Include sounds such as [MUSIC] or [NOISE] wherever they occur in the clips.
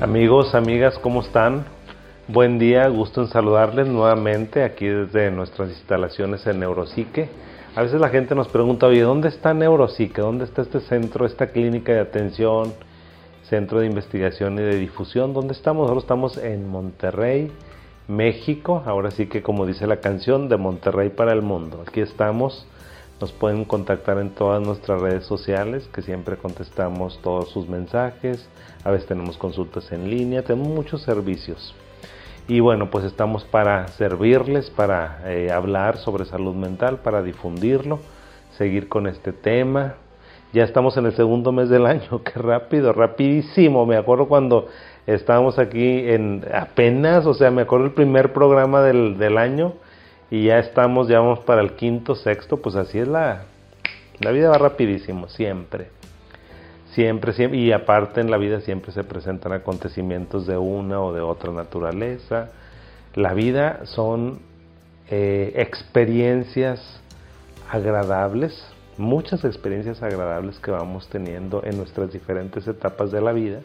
Amigos, amigas, ¿cómo están? Buen día, gusto en saludarles nuevamente aquí desde nuestras instalaciones en Neuropsique. A veces la gente nos pregunta, oye, ¿dónde está Neuropsique? ¿Dónde está este centro, esta clínica de atención, centro de investigación y de difusión? ¿Dónde estamos? Nosotros estamos en Monterrey, México. Ahora sí que como dice la canción, de Monterrey para el mundo. Aquí estamos. Nos pueden contactar en todas nuestras redes sociales, que siempre contestamos todos sus mensajes. A veces tenemos consultas en línea, tenemos muchos servicios. Y bueno, pues estamos para servirles, para eh, hablar sobre salud mental, para difundirlo, seguir con este tema. Ya estamos en el segundo mes del año, [LAUGHS] qué rápido, rapidísimo. Me acuerdo cuando estábamos aquí en apenas, o sea, me acuerdo el primer programa del, del año y ya estamos, ya vamos para el quinto, sexto, pues así es la, la vida va rapidísimo, siempre. Siempre, siempre, y aparte en la vida siempre se presentan acontecimientos de una o de otra naturaleza. La vida son eh, experiencias agradables, muchas experiencias agradables que vamos teniendo en nuestras diferentes etapas de la vida.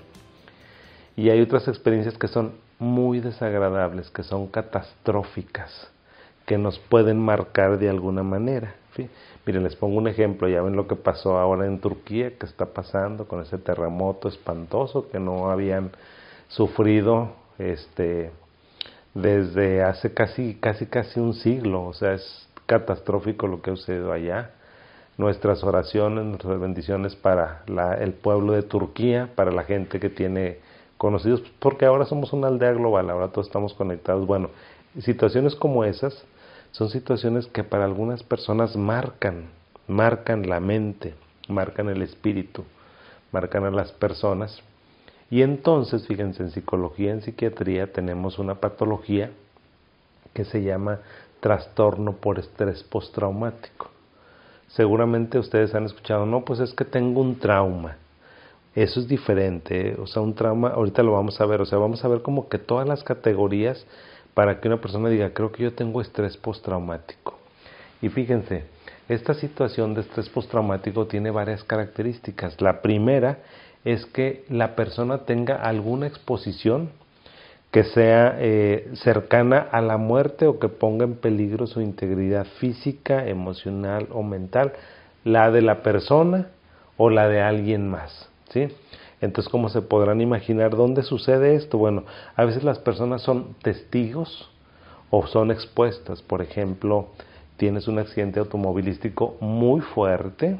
Y hay otras experiencias que son muy desagradables, que son catastróficas que nos pueden marcar de alguna manera. Miren, les pongo un ejemplo, ya ven lo que pasó ahora en Turquía, que está pasando con ese terremoto espantoso que no habían sufrido este desde hace casi casi casi un siglo, o sea, es catastrófico lo que ha sucedido allá. Nuestras oraciones, nuestras bendiciones para el pueblo de Turquía, para la gente que tiene conocidos, porque ahora somos una aldea global, ahora todos estamos conectados. Bueno, situaciones como esas son situaciones que para algunas personas marcan, marcan la mente, marcan el espíritu, marcan a las personas. Y entonces, fíjense, en psicología, en psiquiatría tenemos una patología que se llama trastorno por estrés postraumático. Seguramente ustedes han escuchado, no, pues es que tengo un trauma. Eso es diferente, ¿eh? o sea, un trauma, ahorita lo vamos a ver, o sea, vamos a ver como que todas las categorías para que una persona diga, creo que yo tengo estrés postraumático. Y fíjense, esta situación de estrés postraumático tiene varias características. La primera es que la persona tenga alguna exposición que sea eh, cercana a la muerte o que ponga en peligro su integridad física, emocional o mental, la de la persona o la de alguien más. ¿sí? Entonces, ¿cómo se podrán imaginar dónde sucede esto? Bueno, a veces las personas son testigos o son expuestas. Por ejemplo, tienes un accidente automovilístico muy fuerte,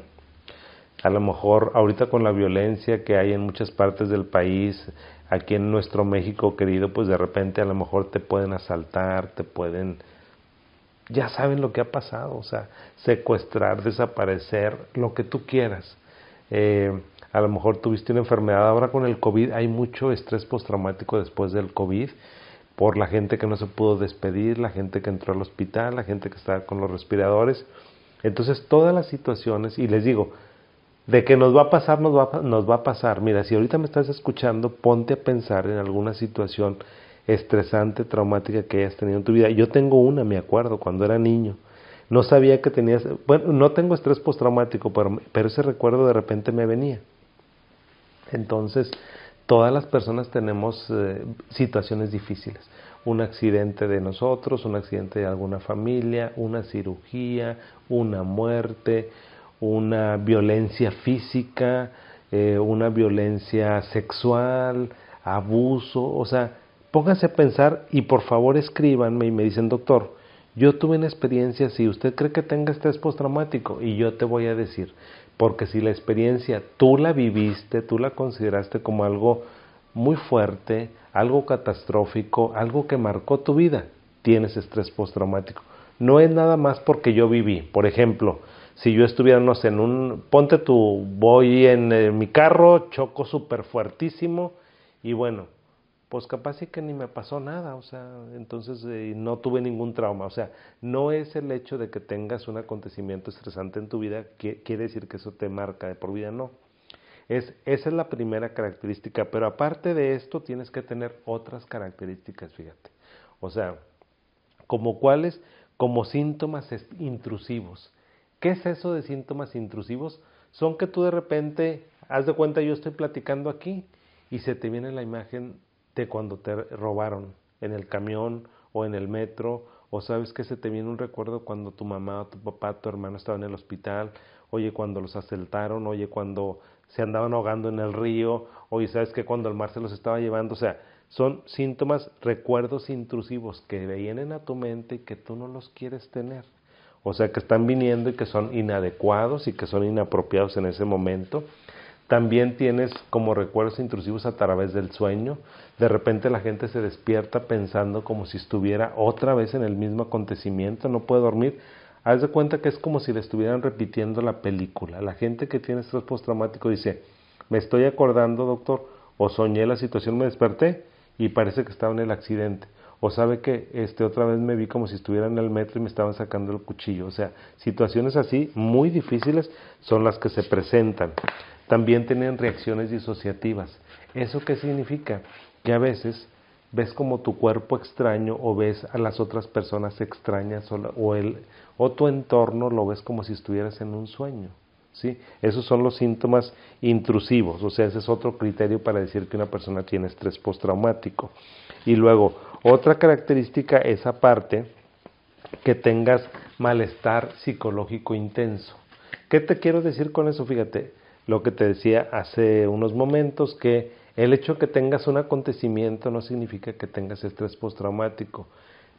a lo mejor ahorita con la violencia que hay en muchas partes del país, aquí en nuestro México querido, pues de repente a lo mejor te pueden asaltar, te pueden, ya saben lo que ha pasado, o sea, secuestrar, desaparecer, lo que tú quieras. Eh, a lo mejor tuviste una enfermedad, ahora con el COVID hay mucho estrés postraumático después del COVID, por la gente que no se pudo despedir, la gente que entró al hospital, la gente que está con los respiradores. Entonces todas las situaciones, y les digo, de que nos va a pasar, nos va, nos va a pasar. Mira, si ahorita me estás escuchando, ponte a pensar en alguna situación estresante, traumática que hayas tenido en tu vida. Yo tengo una, me acuerdo, cuando era niño. No sabía que tenías, bueno, no tengo estrés postraumático, pero, pero ese recuerdo de repente me venía. Entonces, todas las personas tenemos eh, situaciones difíciles. Un accidente de nosotros, un accidente de alguna familia, una cirugía, una muerte, una violencia física, eh, una violencia sexual, abuso, o sea, pónganse a pensar y por favor escríbanme y me dicen, doctor, yo tuve una experiencia si usted cree que tenga estrés postraumático y yo te voy a decir, porque si la experiencia tú la viviste, tú la consideraste como algo muy fuerte, algo catastrófico, algo que marcó tu vida, tienes estrés postraumático. No es nada más porque yo viví. Por ejemplo, si yo estuviera, no sé, en un, ponte tú, voy en, mi carro, choco súper fuertísimo y bueno, pues capaz sí que ni me pasó nada, o sea, entonces eh, no tuve ningún trauma, o sea, no es el hecho de que tengas un acontecimiento estresante en tu vida que quiere decir que eso te marca de por vida, no. Es, esa es la primera característica, pero aparte de esto tienes que tener otras características, fíjate. O sea, como cuáles, como síntomas intrusivos. ¿Qué es eso de síntomas intrusivos? Son que tú de repente, haz de cuenta, yo estoy platicando aquí y se te viene la imagen de cuando te robaron en el camión o en el metro o sabes que se te viene un recuerdo cuando tu mamá, tu papá, tu hermano estaban en el hospital, oye cuando los asaltaron, oye cuando se andaban ahogando en el río, oye sabes que cuando el mar se los estaba llevando, o sea, son síntomas, recuerdos intrusivos que vienen a tu mente y que tú no los quieres tener. O sea, que están viniendo y que son inadecuados y que son inapropiados en ese momento. También tienes como recuerdos intrusivos a través del sueño. De repente la gente se despierta pensando como si estuviera otra vez en el mismo acontecimiento, no puede dormir. Haz de cuenta que es como si le estuvieran repitiendo la película. La gente que tiene estrés postraumático dice, me estoy acordando, doctor, o soñé la situación, me desperté y parece que estaba en el accidente. O sabe que este otra vez me vi como si estuviera en el metro y me estaban sacando el cuchillo. O sea, situaciones así muy difíciles son las que se presentan. También tienen reacciones disociativas. ¿Eso qué significa? Que a veces ves como tu cuerpo extraño o ves a las otras personas extrañas o, el, o tu entorno lo ves como si estuvieras en un sueño. ¿sí? Esos son los síntomas intrusivos, o sea, ese es otro criterio para decir que una persona tiene estrés postraumático. Y luego, otra característica es aparte que tengas malestar psicológico intenso. ¿Qué te quiero decir con eso? Fíjate, lo que te decía hace unos momentos, que el hecho de que tengas un acontecimiento no significa que tengas estrés postraumático.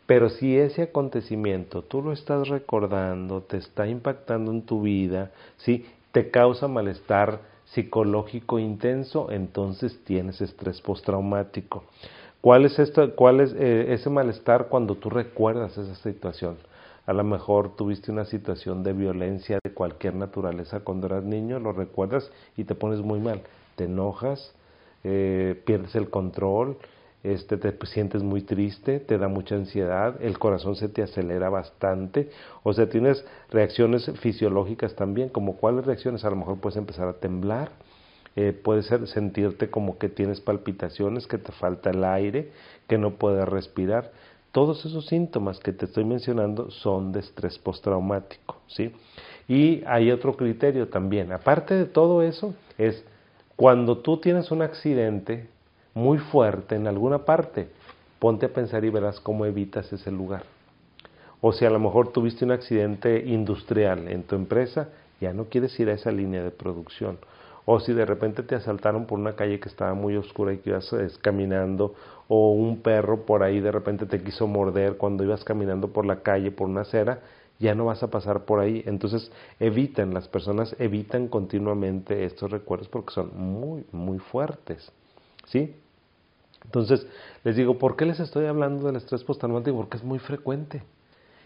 Pero si ese acontecimiento tú lo estás recordando, te está impactando en tu vida, ¿sí? te causa malestar psicológico intenso, entonces tienes estrés postraumático. ¿Cuál es, esto, cuál es eh, ese malestar cuando tú recuerdas esa situación? A lo mejor tuviste una situación de violencia de cualquier naturaleza cuando eras niño, lo recuerdas y te pones muy mal. Te enojas, eh, pierdes el control, este, te sientes muy triste, te da mucha ansiedad, el corazón se te acelera bastante, o sea, tienes reacciones fisiológicas también, como cuáles reacciones, a lo mejor puedes empezar a temblar, eh, puedes sentirte como que tienes palpitaciones, que te falta el aire, que no puedes respirar. Todos esos síntomas que te estoy mencionando son de estrés postraumático, ¿sí? Y hay otro criterio también, aparte de todo eso, es cuando tú tienes un accidente, muy fuerte en alguna parte, ponte a pensar y verás cómo evitas ese lugar. O si a lo mejor tuviste un accidente industrial en tu empresa, ya no quieres ir a esa línea de producción. O si de repente te asaltaron por una calle que estaba muy oscura y que ibas caminando, o un perro por ahí de repente te quiso morder cuando ibas caminando por la calle, por una acera, ya no vas a pasar por ahí. Entonces evitan, las personas evitan continuamente estos recuerdos porque son muy, muy fuertes. ¿Sí? Entonces, les digo, ¿por qué les estoy hablando del estrés postraumático? Porque es muy frecuente.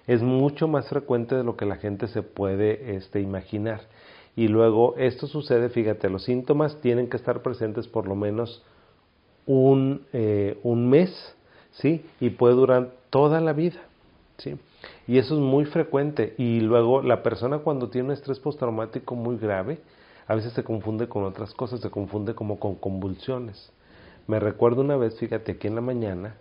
Es mucho más frecuente de lo que la gente se puede este, imaginar. Y luego, esto sucede, fíjate, los síntomas tienen que estar presentes por lo menos un, eh, un mes, ¿sí? Y puede durar toda la vida, ¿sí? Y eso es muy frecuente. Y luego, la persona cuando tiene un estrés postraumático muy grave, a veces se confunde con otras cosas, se confunde como con convulsiones. Me recuerdo una vez, fíjate, aquí en la mañana,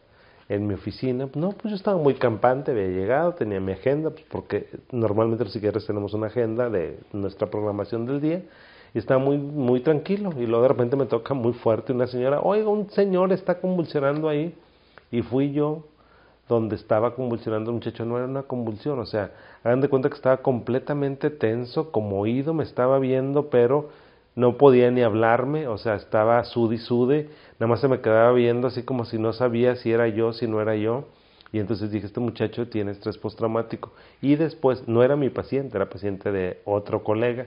en mi oficina, no, pues yo estaba muy campante, había llegado, tenía mi agenda, pues porque normalmente los psiquiatras tenemos una agenda de nuestra programación del día, y estaba muy, muy tranquilo, y luego de repente me toca muy fuerte una señora, oiga, un señor está convulsionando ahí, y fui yo donde estaba convulsionando el muchacho, no era una convulsión, o sea, hagan de cuenta que estaba completamente tenso, como oído, me estaba viendo, pero no podía ni hablarme, o sea, estaba sude y sude, nada más se me quedaba viendo así como si no sabía si era yo, si no era yo. Y entonces dije, este muchacho tiene estrés postraumático. Y después, no era mi paciente, era paciente de otro colega.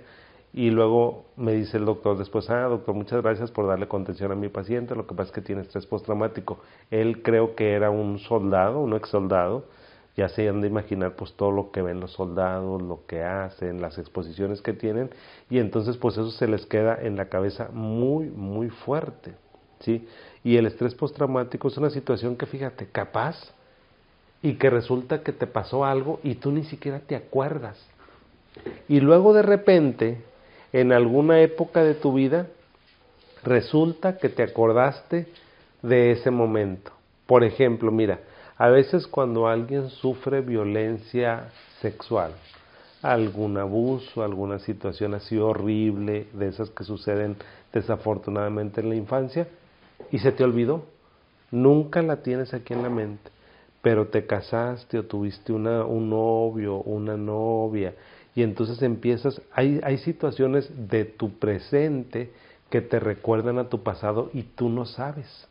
Y luego me dice el doctor después, ah, doctor, muchas gracias por darle contención a mi paciente, lo que pasa es que tiene estrés postraumático. Él creo que era un soldado, un ex soldado, ya se han de imaginar pues todo lo que ven los soldados, lo que hacen, las exposiciones que tienen y entonces pues eso se les queda en la cabeza muy muy fuerte, ¿sí? Y el estrés postraumático es una situación que fíjate, capaz y que resulta que te pasó algo y tú ni siquiera te acuerdas. Y luego de repente, en alguna época de tu vida, resulta que te acordaste de ese momento. Por ejemplo, mira, a veces cuando alguien sufre violencia sexual, algún abuso, alguna situación así horrible, de esas que suceden desafortunadamente en la infancia, y se te olvidó. Nunca la tienes aquí en la mente, pero te casaste o tuviste una, un novio, una novia, y entonces empiezas, hay, hay situaciones de tu presente que te recuerdan a tu pasado y tú no sabes.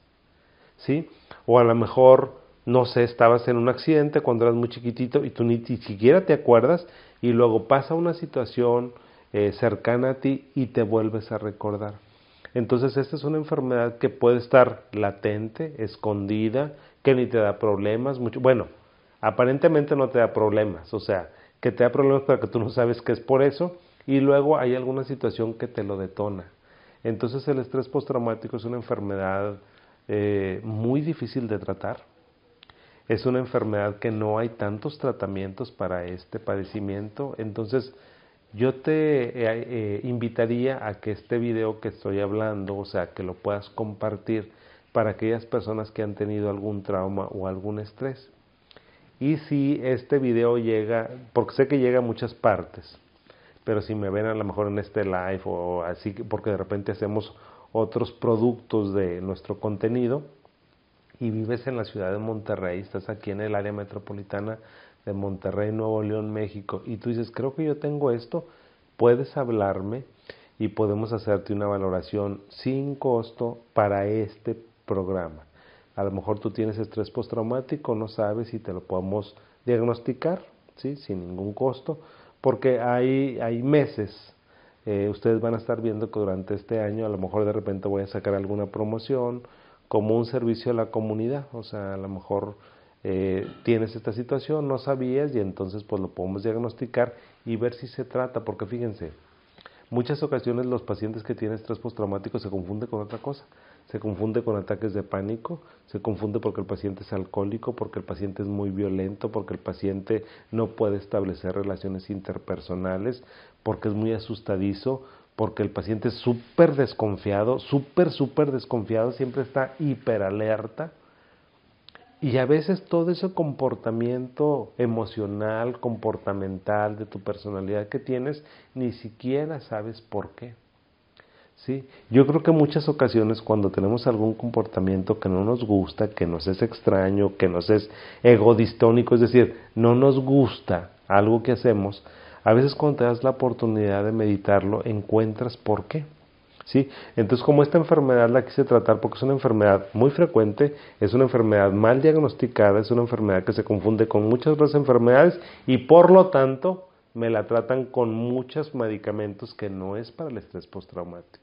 ¿Sí? O a lo mejor, no sé, estabas en un accidente cuando eras muy chiquitito y tú ni, siquiera te acuerdas y luego pasa una situación eh, cercana a ti y te vuelves a recordar. Entonces esta es una enfermedad que puede estar latente, escondida, que ni te da problemas, bueno, aparentemente no te da problemas, o sea, que te da problemas para que tú no sabes que es por eso y luego hay alguna situación que te lo detona. Entonces el estrés postraumático es una enfermedad eh, muy difícil de tratar. Es una enfermedad que no hay tantos tratamientos para este padecimiento. Entonces yo te eh, eh, invitaría a que este video que estoy hablando, o sea, que lo puedas compartir para aquellas personas que han tenido algún trauma o algún estrés. Y si este video llega, porque sé que llega a muchas partes, pero si me ven a lo mejor en este live o así, porque de repente hacemos otros productos de nuestro contenido y vives en la ciudad de Monterrey, estás aquí en el área metropolitana de Monterrey, Nuevo León, México, y tú dices, creo que yo tengo esto, puedes hablarme y podemos hacerte una valoración sin costo para este programa. A lo mejor tú tienes estrés postraumático, no sabes si te lo podemos diagnosticar, ¿sí? sin ningún costo, porque hay, hay meses eh, ustedes van a estar viendo que durante este año a lo mejor de repente voy a sacar alguna promoción como un servicio a la comunidad, o sea, a lo mejor eh, tienes esta situación, no sabías y entonces pues lo podemos diagnosticar y ver si se trata, porque fíjense, muchas ocasiones los pacientes que tienen estrés postraumático se confunden con otra cosa. Se confunde con ataques de pánico, se confunde porque el paciente es alcohólico, porque el paciente es muy violento, porque el paciente no puede establecer relaciones interpersonales, porque es muy asustadizo, porque el paciente es súper desconfiado, súper, súper desconfiado, siempre está hiperalerta. Y a veces todo ese comportamiento emocional, comportamental de tu personalidad que tienes, ni siquiera sabes por qué. ¿sí? Yo creo que muchas ocasiones cuando tenemos algún comportamiento que no nos gusta, que nos es extraño, que nos es egodistónico, es decir, no nos gusta algo que hacemos, a veces cuando te das la oportunidad de meditarlo, encuentras por qué. ¿Sí? Entonces, como esta enfermedad la quise tratar porque es una enfermedad muy frecuente, es una enfermedad mal diagnosticada, es una enfermedad que se confunde con muchas otras enfermedades y por lo tanto me la tratan con muchos medicamentos que no es para el estrés postraumático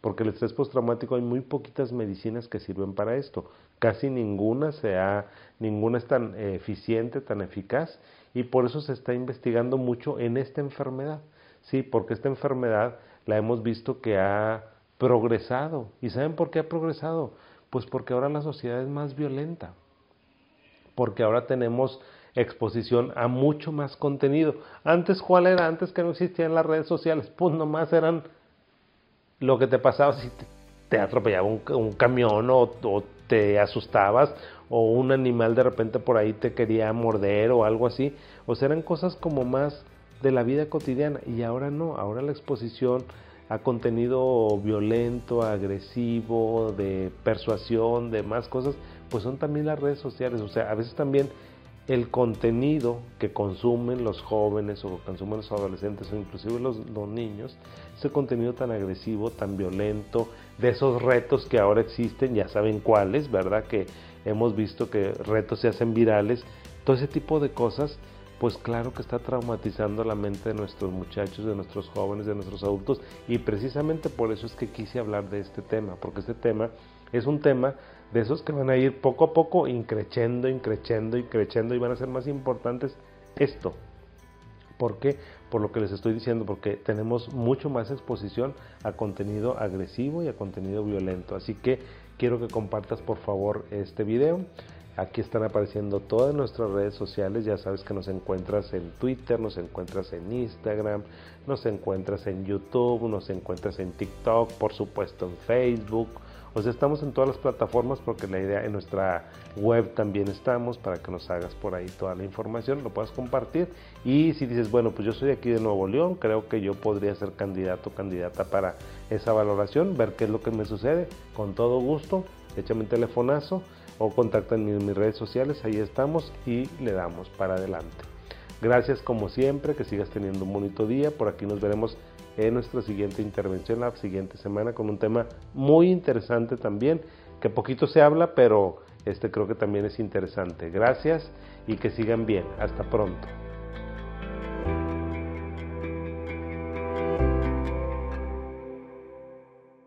porque el estrés postraumático hay muy poquitas medicinas que sirven para esto, casi ninguna sea, ninguna es tan eficiente, tan eficaz y por eso se está investigando mucho en esta enfermedad. Sí, porque esta enfermedad la hemos visto que ha progresado. ¿Y saben por qué ha progresado? Pues porque ahora la sociedad es más violenta. Porque ahora tenemos exposición a mucho más contenido. Antes, ¿cuál era? Antes que no existían las redes sociales, pues nomás eran lo que te pasaba si te, atropellaba un, camión o, te asustabas o un animal de repente por ahí te quería morder o algo así. O sea, eran cosas como más de la vida cotidiana y ahora no, ahora la exposición a contenido violento, agresivo, de persuasión, de más cosas, pues son también las redes sociales. O sea, a veces también el contenido que consumen los jóvenes o consumen los adolescentes o inclusive los, niños, ese contenido tan agresivo, tan violento, de esos retos que ahora existen, ya saben cuáles, ¿verdad? Que hemos visto que retos se hacen virales, todo ese tipo de cosas, pues claro que está traumatizando la mente de nuestros muchachos, de nuestros jóvenes, de nuestros adultos, y precisamente por eso es que quise hablar de este tema, porque este tema es un tema de esos que van a ir poco a poco increciendo, increciendo, increciendo y van a ser más importantes esto. ¿Por qué? Por lo que les estoy diciendo, porque tenemos mucho más exposición a contenido agresivo y a contenido violento. Así que quiero que compartas por favor este video. Aquí están apareciendo todas nuestras redes sociales. Ya sabes que nos encuentras en Twitter, nos encuentras en Instagram, nos encuentras en YouTube, nos encuentras en TikTok, por supuesto en Facebook, Sea, estamos en todas las plataformas porque la idea en nuestra web también estamos para que nos hagas por ahí toda la información, lo puedas compartir. Y si dices, bueno, pues yo soy aquí de Nuevo León, creo que yo podría ser candidato o candidata para esa valoración, ver qué es lo que me sucede, con todo gusto, échame un telefonazo o contacta en mis redes sociales, ahí estamos y le damos para adelante. Gracias como siempre, que sigas teniendo un bonito día, por aquí nos veremos en nuestra siguiente intervención la siguiente semana con un tema muy interesante también, que poquito se habla, pero este creo que también es interesante. Gracias y que sigan bien. Hasta pronto.